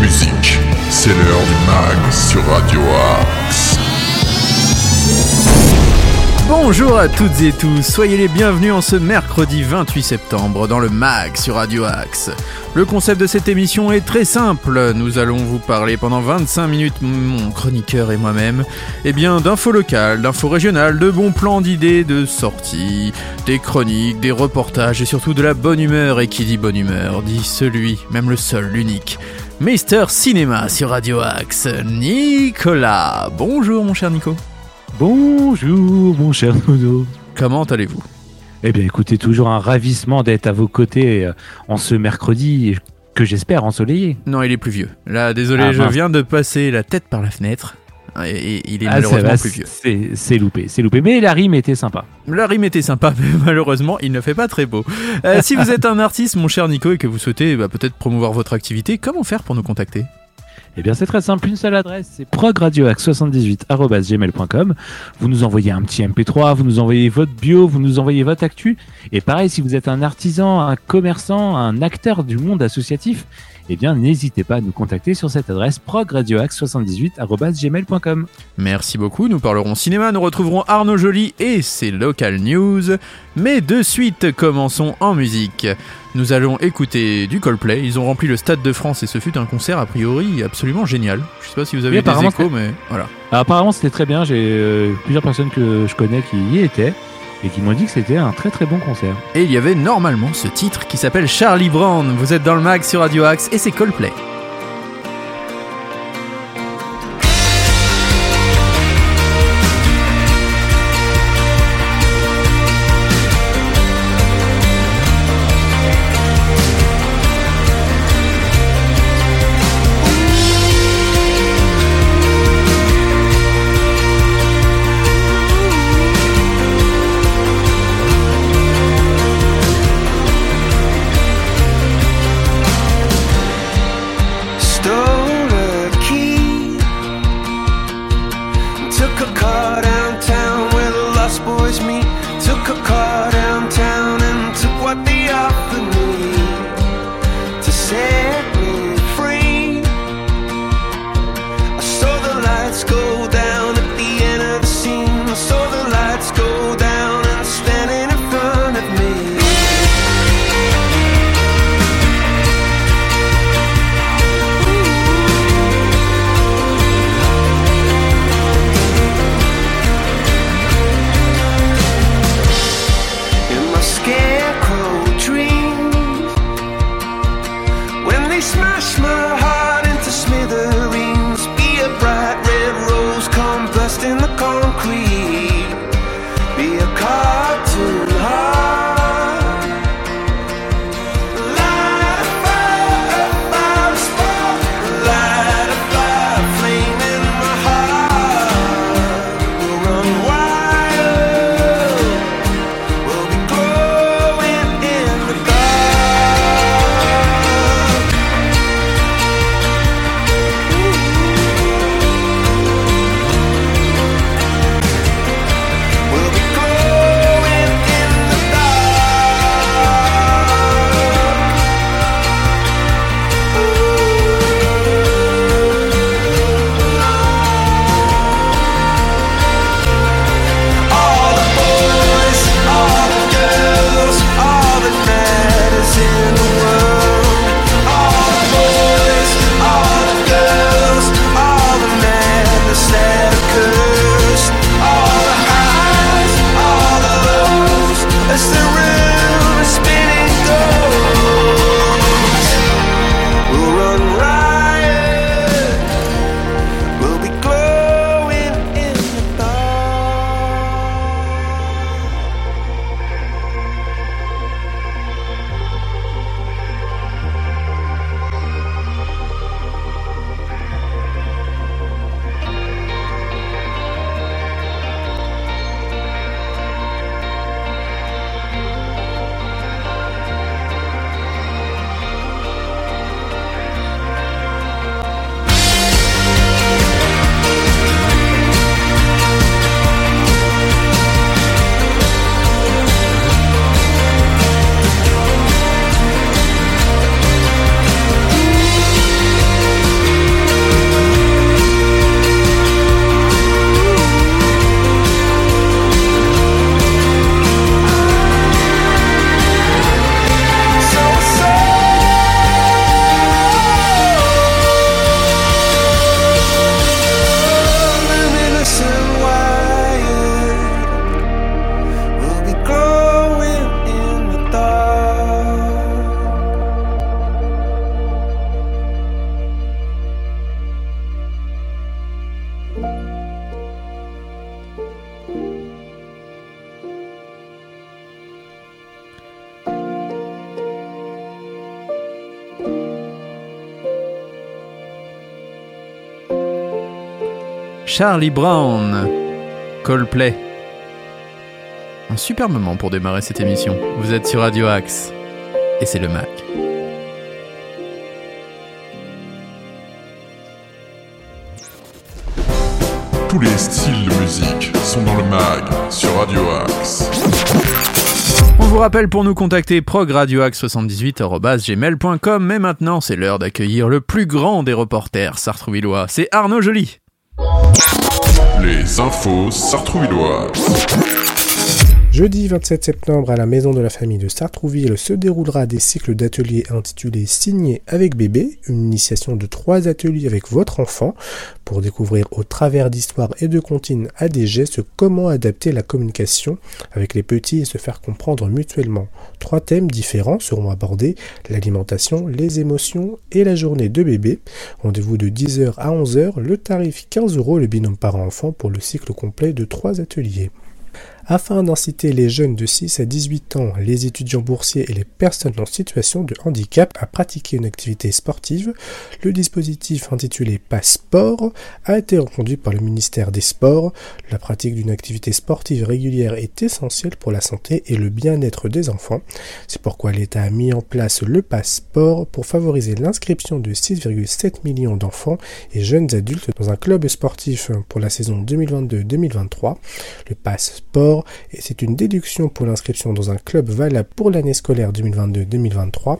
musique. C'est l'heure du mag sur Radio Axe. Bonjour à toutes et tous, soyez les bienvenus en ce mercredi 28 septembre dans le MAG sur Radio Axe. Le concept de cette émission est très simple, nous allons vous parler pendant 25 minutes, mon chroniqueur et moi-même, eh bien d'infos locales, d'infos régionales, de bons plans d'idées, de sorties, des chroniques, des reportages et surtout de la bonne humeur. Et qui dit bonne humeur dit celui, même le seul, l'unique. Mister Cinéma sur Radio Axe, Nicolas. Bonjour mon cher Nico. Bonjour, mon cher Nono. Comment allez-vous? Eh bien, écoutez, toujours un ravissement d'être à vos côtés euh, en ce mercredi que j'espère ensoleillé. Non, il est plus vieux. Là, désolé, Ah, je viens de passer la tête par la fenêtre. Et, il est Ah, malheureusement va, plus vieux. c'est c'est loupé, c'est loupé. Mais la rime était sympa. La rime était sympa, mais malheureusement, il ne fait pas très beau. Euh, si vous êtes un artiste, mon cher Nico, et que vous souhaitez bah, peut-être promouvoir votre activité, comment faire pour nous contacter? Eh bien, c'est très simple, une seule adresse, c'est progradioax78.gmail.com. Vous nous envoyez un petit MP3, vous nous envoyez votre bio, vous nous envoyez votre actu. Et pareil, si vous êtes un artisan, un commerçant, un acteur du monde associatif, eh bien, n'hésitez pas à nous contacter sur cette adresse progradioax78.gmail.com. Merci beaucoup, nous parlerons cinéma, nous retrouverons Arnaud Joly et ses local news. Mais de suite, commençons en musique. Nous allons écouter du Coldplay, ils ont rempli le Stade de France et ce fut un concert a priori absolument génial. Je sais pas si vous avez Oui, des échos, mais voilà. Alors, apparemment, c'était très bien. J'ai euh, plusieurs personnes que je connais qui y étaient et qui m'ont dit que c'était un très très bon concert. Et il y avait normalement ce titre qui s'appelle Charlie Brown. Vous êtes dans le mag sur Radio Axe et c'est Coldplay. Smash my Charlie Brown, Coldplay. Un super moment pour démarrer cette émission. Vous êtes sur Radio Axe et c'est le Mac. Tous les styles de musique sont dans le mag sur Radio Axe. On vous rappelle pour nous contacter progradioaxe78.gmail.com mais maintenant c'est l'heure d'accueillir le plus grand des reporters sartrouvillois, c'est Arnaud Joly. Les infos sartrouvilloises. Jeudi 27 septembre, à la Maison de la Famille de Sartrouville se déroulera des cycles d'ateliers intitulés Signer avec bébé, une initiation de trois ateliers avec votre enfant pour découvrir au travers d'histoires et de comptines à des gestes comment adapter la communication avec les petits et se faire comprendre mutuellement. Trois thèmes différents seront abordés, l'alimentation, les émotions et la journée de bébé. Rendez-vous de 10h à 11h, le tarif 15 euros le binôme parent-enfant pour le cycle complet de trois ateliers. Afin d'inciter les jeunes de 6 à 18 ans, les étudiants boursiers et les personnes en situation de handicap à pratiquer une activité sportive, le dispositif intitulé Passeport a été reconduit par le ministère des Sports. La pratique d'une activité sportive régulière est essentielle pour la santé et le bien-être des enfants. C'est pourquoi l'État a mis en place le Passeport pour favoriser l'inscription de 6,7 millions d'enfants et jeunes adultes dans un club sportif pour la saison 2022-2023. Le Passeport et c'est une déduction pour l'inscription dans un club valable pour l'année scolaire 2022-2023.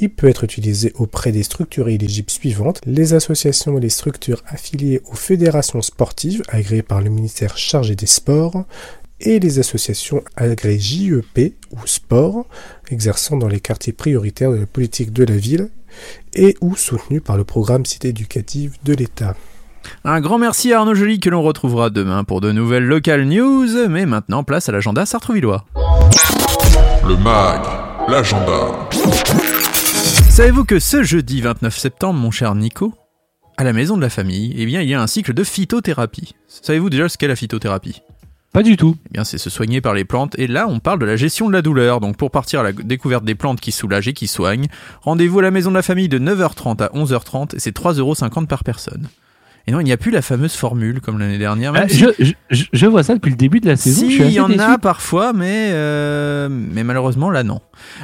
Il peut être utilisé auprès des structures éligibles suivantes, les associations et les structures affiliées aux fédérations sportives agréées par le ministère chargé des sports, et les associations agréées JEP ou sport, exerçant dans les quartiers prioritaires de la politique de la ville, et ou soutenues par le programme Cité éducative de l'État. Un grand merci à Arnaud Joly que l'on retrouvera demain pour de nouvelles local news, mais maintenant place à l'agenda sartrouvillois. Le mag, l'agenda. Savez-vous que ce jeudi 29 septembre, mon cher Nico, à la maison de la famille, eh bien, il y a un cycle de phytothérapie. Savez-vous déjà ce qu'est la phytothérapie? Pas du tout. Eh bien, c'est se soigner par les plantes. Et là, on parle de la gestion de la douleur. Donc, pour partir à la découverte des plantes qui soulagent et qui soignent, rendez-vous à la maison de la famille de 9h30 à 11h30 et c'est 3,50€ par personne. Et non, il n'y a plus la fameuse formule comme l'année dernière. Même Ah, si- je, je- je vois ça depuis le début de la saison. Si, il y en déçu. a parfois, mais, euh, mais malheureusement là non.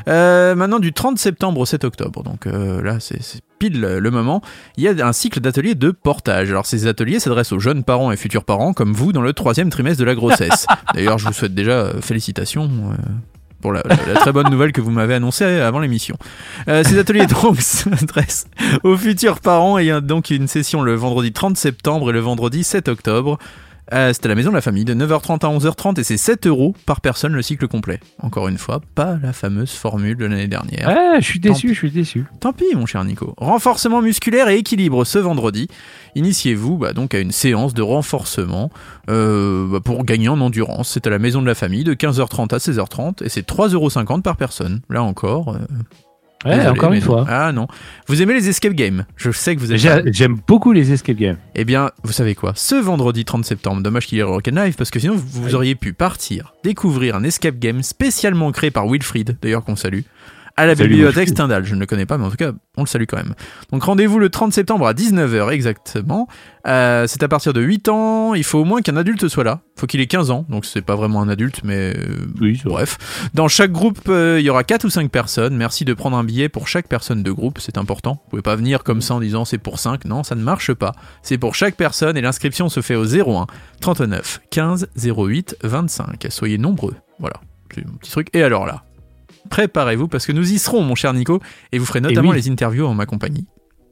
Euh, maintenant du 30 septembre au 7 octobre, donc euh, là c'est pile le moment, il y a un cycle d'ateliers de portage. Alors ces ateliers s'adressent aux jeunes parents et futurs parents comme vous dans le troisième trimestre de la grossesse. D'ailleurs je vous souhaite déjà félicitations. Pour la, la- la très bonne nouvelle que vous m'avez annoncée avant l'émission. Euh, ces ateliers donc s'adressent aux futurs parents et il y a donc une session le vendredi 30 septembre et le vendredi 7 octobre. Euh, c'est à la maison de la famille de 9h30 à 11h30 et c'est 7 euros par personne le cycle complet. Encore une fois, pas la fameuse formule de l'année dernière. Je suis Tant déçu, je suis déçu. Tant pis, mon cher Nico. Renforcement musculaire et équilibre ce vendredi. Initiez-vous bah, donc à une séance de renforcement euh, bah, pour gagner en endurance. C'est à la maison de la famille de 15h30 à 16h30 et c'est 3,50€ par personne. Là encore. euh, Ouais, désolé, encore une non. fois. Ah non. Vous aimez les escape games Je sais que vous aimez. J'ai- J'aime beaucoup les escape games. Eh bien, vous savez quoi? Ce vendredi 30 septembre, dommage qu'il y ait Rock'n'Live, parce que sinon vous, vous auriez pu partir, découvrir un escape game spécialement créé par Wilfried, d'ailleurs qu'on salue, à la Salut, bibliothèque. Stendhal. Je ne le connais pas, mais en tout cas, on le salue quand même. Donc rendez-vous le 30 septembre à 19h exactement. Euh, c'est à partir de 8 ans, il faut au moins qu'un adulte soit là. faut qu'il ait 15 ans, donc c'est pas vraiment un adulte, mais euh, Oui, vrai. Bref, dans chaque groupe, euh, il y aura 4 ou 5 personnes. Merci de prendre un billet pour chaque personne de groupe, c'est important. Vous pouvez pas venir comme ça en disant c'est pour 5. Non, ça ne marche pas. C'est pour chaque personne et l'inscription se fait au 01 39 15 08 25. Soyez nombreux. Voilà, c'est mon petit truc. Et alors là, préparez-vous parce que nous y serons, mon cher Nico, et vous ferez notamment oui. les interviews en ma compagnie.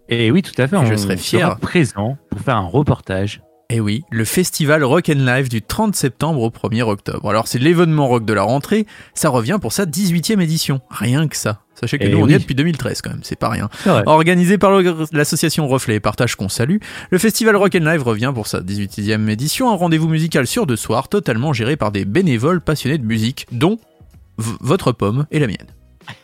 Et oui, tout à fait. Et je on serais fier. sera présent pour faire un reportage. Et oui, le festival Rock and Live du 30 septembre au 1er octobre. Alors c'est l'événement rock de la rentrée, ça revient pour sa 18e édition. Rien que ça. Sachez que Eh nous on y est depuis 2013 quand même, c'est pas rien. Organisé par l'association Reflet et Partage qu'on salue, le festival Rock and Live revient pour sa 18e édition, un rendez-vous musical sur deux soirs, totalement géré par des bénévoles passionnés de musique, dont votre pomme et la mienne.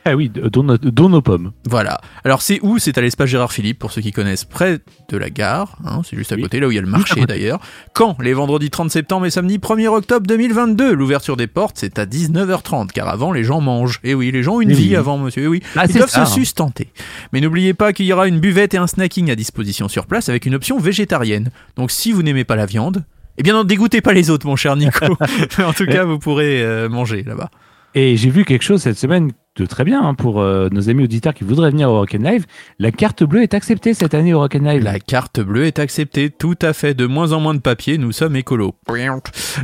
Ah oui, dont, nos- dont nos pommes. Voilà. Alors c'est où? C'est à l'espace Gérard Philippe, pour ceux qui connaissent, près de la gare. hein, c'est juste à Oui. côté, là où il y a le marché d'ailleurs. Quand? Les vendredis 30 septembre et samedi 1er octobre 2022. L'ouverture des portes, c'est à 19h30, car avant, les gens mangent. Et oui, les gens ont une Eh vie avant, monsieur. Eh oui, Ah, ils doivent ça, se hein. sustenter. Mais n'oubliez pas qu'il y aura une buvette et un snacking à disposition sur place avec une option végétarienne. Donc si vous n'aimez pas la viande, eh bien n'en dégoûtez pas les autres, mon cher Nico. en tout cas, vous pourrez euh, manger là-bas. Et j'ai vu quelque chose cette semaine de très bien hein, pour euh, nos amis auditeurs qui voudraient venir au Rock'n'Live. La carte bleue est acceptée cette année au Rock'n'Live. La carte bleue est acceptée, tout à fait. De moins en moins de papier, nous sommes écolos.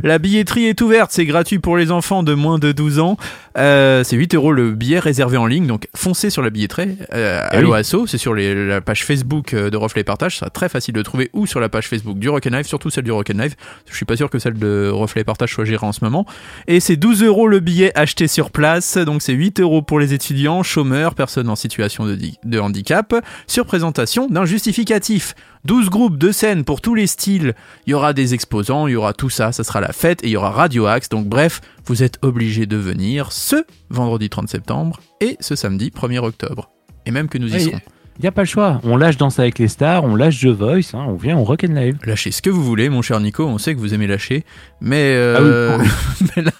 La billetterie est ouverte, c'est gratuit pour les enfants de moins de 12 ans. Euh, c'est 8 euros le billet réservé en ligne, donc foncez sur la billetterie. Euh, Eh à oui. l'OASO, c'est sur les- la page Facebook de Reflet Partage, ça sera très facile de trouver ou sur la page Facebook du Rock'n'Live, surtout celle du Rock'n'Live. Je suis pas sûr que celle de Reflet Partage soit gérée en ce moment. Et c'est 12 euros le billet acheté sur place, donc c'est 8 euros pour les étudiants, chômeurs, personnes en situation de, di- de handicap, sur présentation d'un justificatif. 12 groupes de scènes pour tous les styles, il y aura des exposants, il y aura tout ça, ça sera la fête et il y aura Radio Axe, donc bref, vous êtes obligés de venir ce vendredi 30 septembre et ce samedi 1er octobre. Et même que nous y Oui. serons. Il n'y a pas le choix. On lâche Danse avec les stars, on lâche The Voice, hein, on vient au Rock'n'Live. Lâchez ce que vous voulez, mon cher Nico, on sait que vous aimez lâcher, mais, Ah euh, mais là,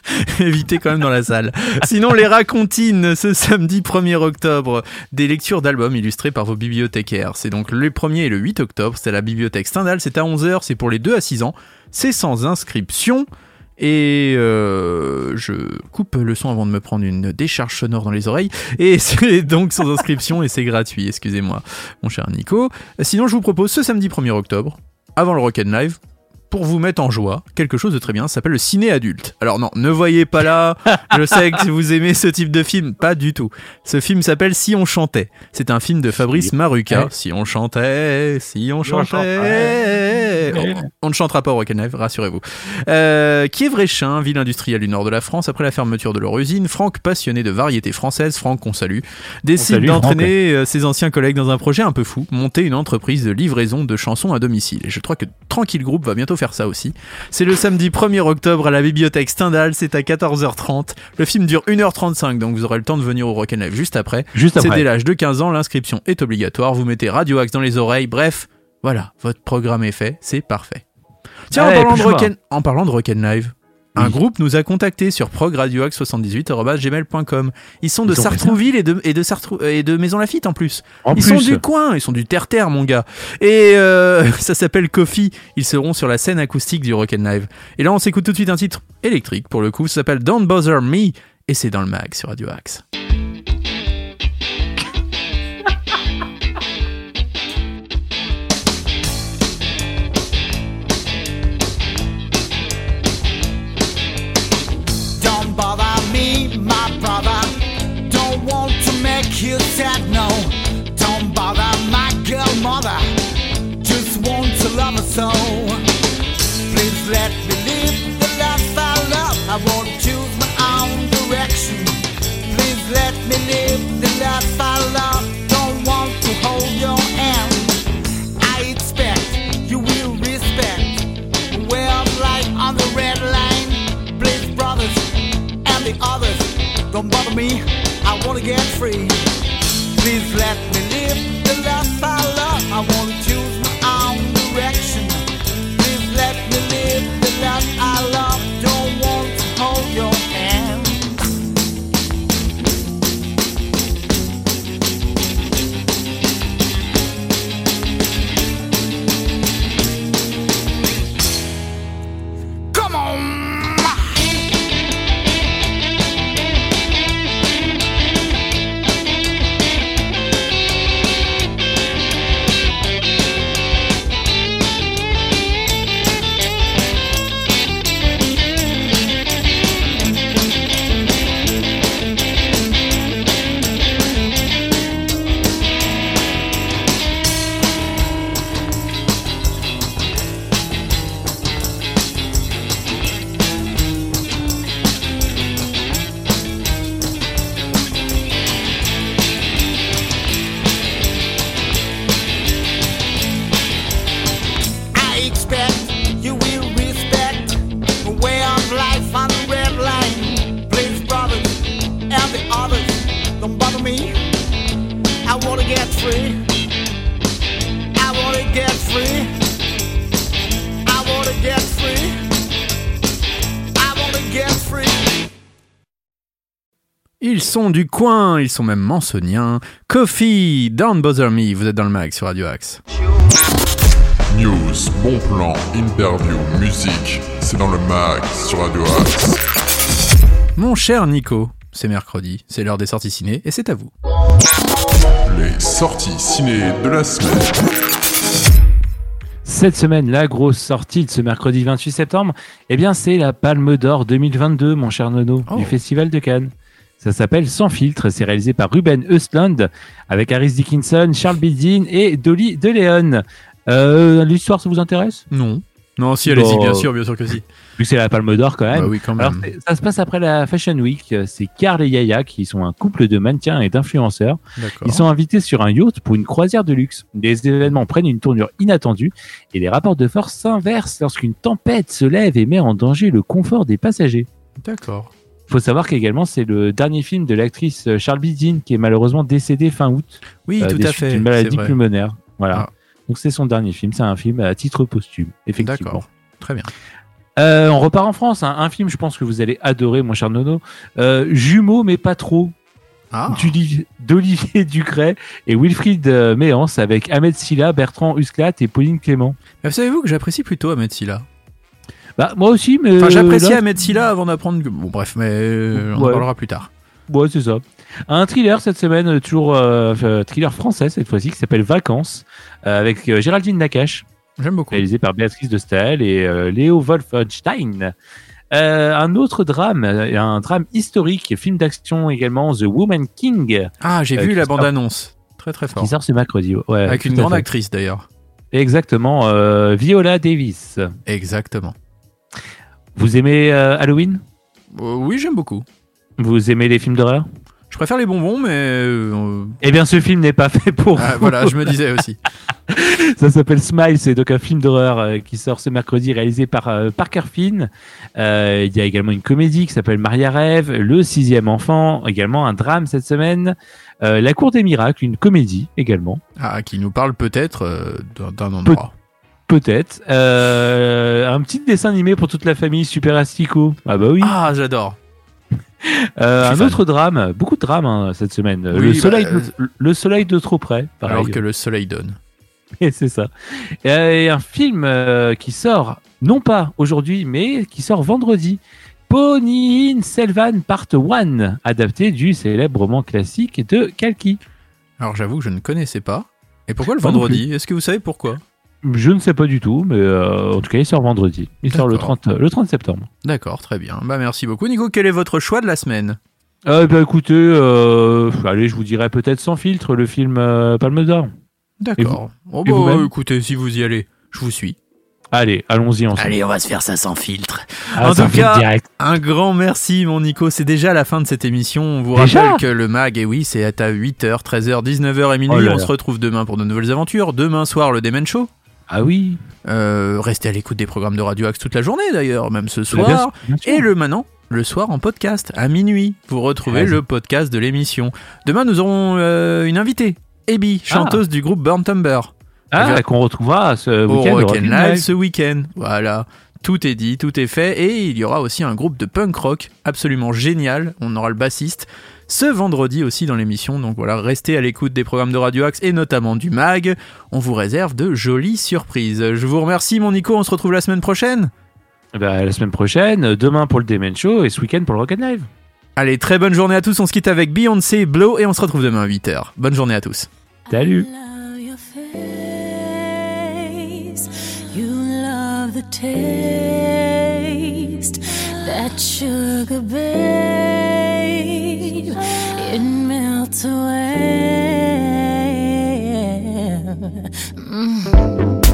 évitez quand même dans la salle. Sinon, les racontines, ce samedi 1er octobre, des lectures d'albums illustrés par vos bibliothécaires. C'est donc le 1er et le 8 octobre, c'est à la bibliothèque Stendhal, c'est à 11h, c'est pour les 2 à 6 ans, c'est sans inscription. Et euh, je coupe le son avant de me prendre une décharge sonore dans les oreilles. Et c'est donc sans inscription et c'est gratuit, excusez-moi, mon cher Nico. Sinon, je vous propose ce samedi 1er octobre, avant le Rock'n'Live, pour vous mettre en joie, quelque chose de très bien, ça s'appelle le ciné adulte. Alors non, ne voyez pas là, je sais que vous aimez ce type de film, pas du tout. Ce film s'appelle Si on chantait. C'est un film de Fabrice Maruca. Ouais. Si on chantait, si on chantait. On, on ne chantera pas au Rock'n'Live, rassurez-vous. Euh, Vréchin, ville industrielle du nord de la France, après la fermeture de leur usine, Franck, passionné de variété française, Franck qu'on salue, décide d'entraîner euh, ses anciens collègues dans un projet un peu fou, monter une entreprise de livraison de chansons à domicile. Et je crois que Tranquille Group va bientôt faire ça aussi. C'est le samedi 1er octobre à la bibliothèque Stendhal, c'est à 14h30. Le film dure 1h35, donc vous aurez le temps de venir au Rock'n'Live juste après. Juste C'est après. dès l'âge de 15 ans, l'inscription est obligatoire, vous mettez Radio Axe dans les oreilles, bref, voilà, votre programme est fait, c'est parfait. Tiens, en, parlant de en parlant de Rock'n'Live, un Oui. groupe nous a contactés sur progradioaxe78.gmail.com. Ils sont de Ils Sartrouville et de, et, de Sartrou- et de Maison Lafitte en plus. En ils plus, sont du coin, ils sont du terre-terre, mon gars. Et euh, ça s'appelle Coffee. Ils seront sur la scène acoustique du Rock'n'Live. Et là, on s'écoute tout de suite un titre électrique pour le coup. Ça s'appelle Don't Bother Me. Et c'est dans le mag sur Radio Axe. You sad, no. Don't bother my girl mother. Just want to love her so. Please let me live the life I love. I won't choose my own direction. Please let me live the life I love. Don't want to hold your hand. I expect you will respect. Well, like on the red line, please, brothers and the others, don't bother me. I wanna get free. Please let me live the life I love. I wanna wanna get free. I wanna get free. I wanna get free. Ils sont du coin, ils sont même mansoniens. Coffee, Don't Bother Me, vous êtes dans le mag sur Radio Axe. News, bon plan, interview, musique, c'est dans le mag sur Radio Axe. Mon cher Nico, c'est mercredi, c'est l'heure des sorties ciné et c'est à vous. Les sorties ciné de la semaine. Cette semaine, la grosse sortie de ce mercredi 28 septembre, eh bien, c'est la Palme d'Or 2022, mon cher Nono, Oh. du Festival de Cannes. Ça s'appelle Sans filtre, c'est réalisé par Ruben Östlund, avec Harris Dickinson, Charles Bildin et Dolly DeLeon. Euh, L'histoire, ça vous intéresse? Non. Non, si, allez-y, Bon. bien sûr, bien sûr que si. Vu que c'est la Palme d'Or quand même. Bah oui, quand Alors, même. c'est- ça se passe après la Fashion Week. C'est Carl et Yaya qui sont un couple de mannequins et d'influenceurs. D'accord. Ils sont invités sur un yacht pour une croisière de luxe. Les événements prennent une tournure inattendue et les rapports de force s'inversent lorsqu'une tempête se lève et met en danger le confort des passagers. D'accord. faut savoir qu'également c'est le dernier film de l'actrice Charles Bidin qui est malheureusement décédée fin août Oui, euh, tout à fait. d'une c'est maladie pulmonaire. Voilà. Ah. Donc c'est son dernier film. C'est un film à titre posthume, effectivement. D'accord. Très bien. Euh, on repart en France. hein. Un film, je pense que vous allez adorer, mon cher Nono. Euh, Jumeaux, mais pas trop. Ah, d'Olivier- Ducret et Wilfried euh, Méance avec Ahmed Silla, Bertrand Husklat et Pauline Clément. Mais savez-vous que j'apprécie plutôt Ahmed Silla Bah, moi aussi, mais. Enfin, j'appréciais Ahmed Silla avant d'apprendre que... Bon, bref, mais euh, on en parlera plus tard. Ouais, c'est ça. Un thriller cette semaine, toujours euh, euh, thriller français cette fois-ci, qui s'appelle Vacances, euh, avec euh, Géraldine Nakache, J'aime beaucoup. réalisé par Béatrice de Staël et Léo Wolfenstein. Un autre drame, un drame historique, film d'action également, The Woman King, Ah, j'ai vu la sort- bande-annonce. Très très fort. qui sort ce mercredi. Ouais, Avec une grande fait. actrice d'ailleurs. Exactement, Viola Davis. Exactement. Vous aimez Halloween? Oui, j'aime beaucoup. Vous aimez les films d'horreur? Je préfère les bonbons, mais... euh, Eh bien, ce film n'est pas fait pour ah, voilà, je me disais aussi. Ça s'appelle Smile, c'est donc un film d'horreur euh, qui sort ce mercredi, réalisé par euh, Parker Finn. Euh, il y a également une comédie qui s'appelle Maria Rêve, Le sixième enfant, également un drame cette semaine. Euh, La Cour des miracles, une comédie également, Ah, qui nous parle peut-être d'un- endroit. peut-être. Un petit dessin animé pour toute la famille, Super Astico. Ah bah oui. Ah, j'adore. Euh, un fan. autre drame, beaucoup de drames hein, cette semaine. Oui, le, bah, soleil euh, de, le soleil de trop près, pareil. Alors que le soleil donne. Et c'est ça. Et un film euh, qui sort, non pas aujourd'hui, mais qui sort vendredi. Pony in Selvan Part 1, adapté du célèbre roman classique de Kalki. Alors j'avoue que je ne connaissais pas. Et pourquoi le vendredi? Est-ce que vous savez pourquoi? Je ne sais pas du tout, mais euh, en tout cas, il sort vendredi. Il sort le D'accord. 30, le 30 septembre. D'accord, très bien. Bah merci beaucoup. Nico, quel est votre choix de la semaine? Euh, bah, écoutez, euh, allez, je vous dirais peut-être sans filtre le film euh, Palme d'Or. D'accord. Oh, bah, écoutez, si vous y allez, je vous suis. Allez, allons-y ensemble. Allez, on va se faire ça sans filtre. Ah, en sans tout filtre cas, direct. Un grand merci, mon Nico. C'est déjà la fin de cette émission. On vous Déjà? rappelle que le mag, et oui, c'est à 8h, 13h, 19h et minuit. Oh là on là. se retrouve demain pour de nouvelles aventures. Demain soir, le Demen Show. Ah oui. Euh, restez à l'écoute des programmes de Radio Axe toute la journée d'ailleurs, même ce Bien soir. sûr, bien sûr. Et le maintenant, le soir en podcast, à minuit. Vous retrouvez le podcast de l'émission. Demain, nous aurons euh, une invitée, Abby, chanteuse du groupe Burn Tumber. Ah, Bien. qu'on retrouvera ce week-end. Live. ce week-end. Voilà. Tout est dit, tout est fait. Et il y aura aussi un groupe de punk rock absolument génial. On aura le bassiste ce vendredi aussi dans l'émission. Donc voilà, restez à l'écoute des programmes de Radio Axe et notamment du MAG. On vous réserve de jolies surprises. Je vous remercie, mon Nico. On se retrouve la semaine prochaine. Ben, la semaine prochaine, demain pour le Demen Show et ce week-end pour le Rock and Live. Allez, très bonne journée à tous. On se quitte avec Beyoncé, Blow et on se retrouve demain à 8h. Bonne journée à tous. Salut. love your face. You love the taste. That sugar, babe. to where. Mm.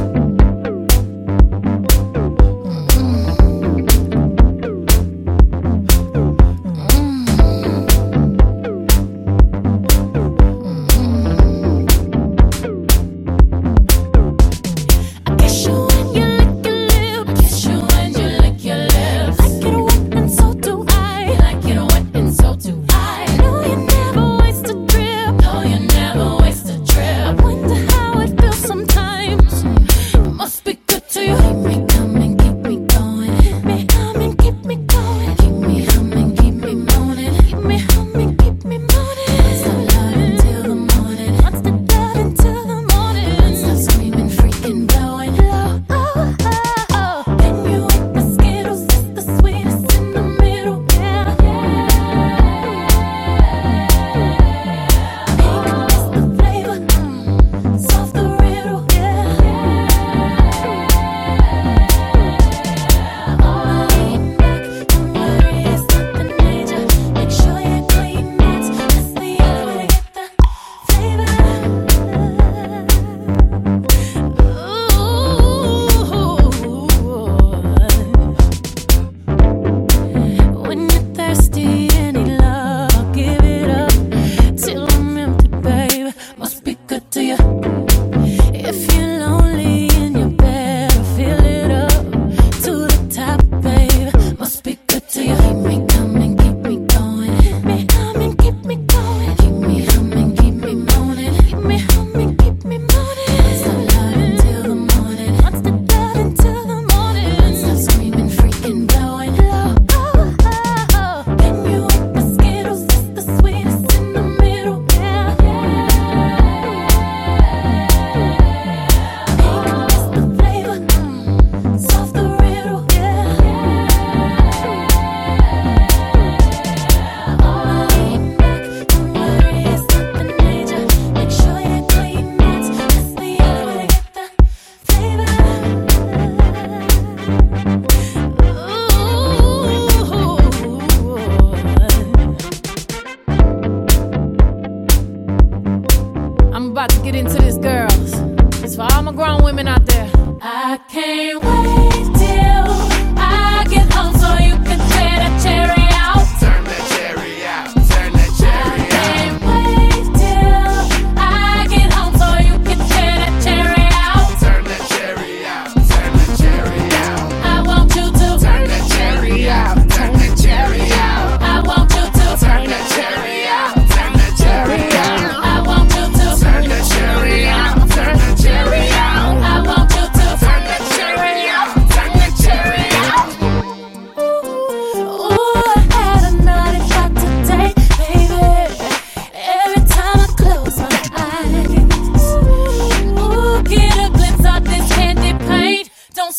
women out there. I can't wait.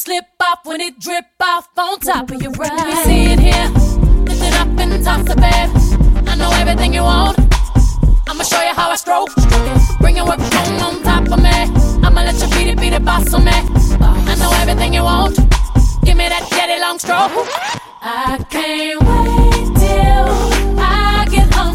slip off when it drip off on top of your right. You see it here, lift it up and toss it back. I know everything you want. I'ma show you how I stroke. Bring your work home on top of me. I'ma let you beat it, beat it, boss on me. I know everything you want. Give me that daddy long stroke. I can't wait till I get home.